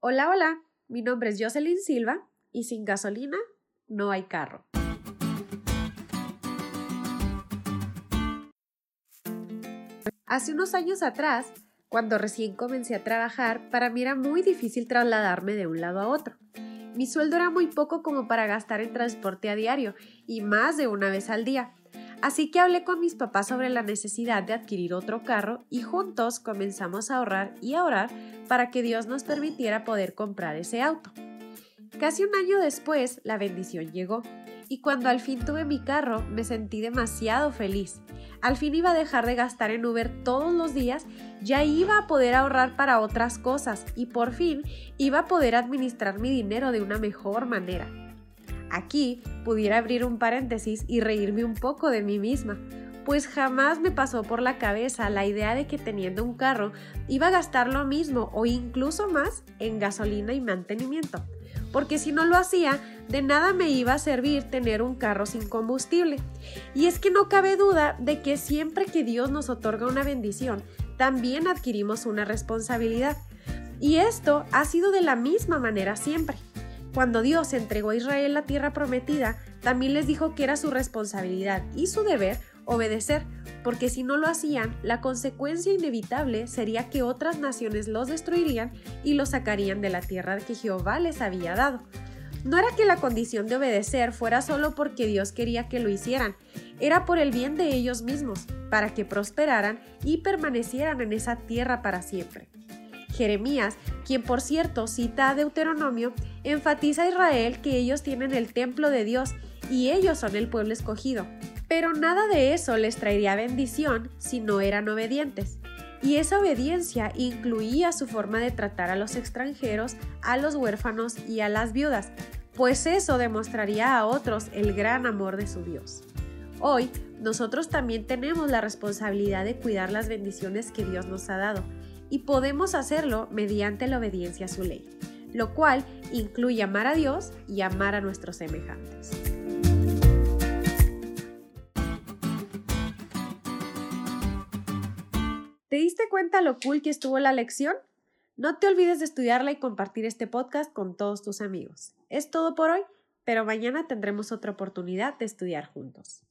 Hola, hola, mi nombre es Jocelyn Silva y sin gasolina no hay carro. Hace unos años atrás, cuando recién comencé a trabajar, para mí era muy difícil trasladarme de un lado a otro. Mi sueldo era muy poco como para gastar en transporte a diario y más de una vez al día. Así que hablé con mis papás sobre la necesidad de adquirir otro carro y juntos comenzamos a ahorrar y a orar para que Dios nos permitiera poder comprar ese auto. Casi un año después, la bendición llegó y cuando al fin tuve mi carro me sentí demasiado feliz. Al fin iba a dejar de gastar en Uber todos los días, ya iba a poder ahorrar para otras cosas y por fin iba a poder administrar mi dinero de una mejor manera. Aquí pudiera abrir un paréntesis y reírme un poco de mí misma, pues jamás me pasó por la cabeza la idea de que teniendo un carro iba a gastar lo mismo o incluso más en gasolina y mantenimiento, porque si no lo hacía, de nada me iba a servir tener un carro sin combustible. Y es que no cabe duda de que siempre que Dios nos otorga una bendición, también adquirimos una responsabilidad. Y esto ha sido de la misma manera siempre. Cuando Dios entregó a Israel la tierra prometida, también les dijo que era su responsabilidad y su deber obedecer, porque si no lo hacían, la consecuencia inevitable sería que otras naciones los destruirían y los sacarían de la tierra que Jehová les había dado. No era que la condición de obedecer fuera solo porque Dios quería que lo hicieran, era por el bien de ellos mismos, para que prosperaran y permanecieran en esa tierra para siempre. Jeremías, quien por cierto cita a Deuteronomio, enfatiza a Israel que ellos tienen el templo de Dios y ellos son el pueblo escogido. Pero nada de eso les traería bendición si no eran obedientes. Y esa obediencia incluía su forma de tratar a los extranjeros, a los huérfanos y a las viudas, pues eso demostraría a otros el gran amor de su Dios. Hoy, nosotros también tenemos la responsabilidad de cuidar las bendiciones que Dios nos ha dado, y podemos hacerlo mediante la obediencia a su ley, lo cual incluye amar a Dios y amar a nuestros semejantes. ¿Te diste cuenta lo cool que estuvo la lección? No te olvides de estudiarla y compartir este podcast con todos tus amigos. Es todo por hoy, pero mañana tendremos otra oportunidad de estudiar juntos.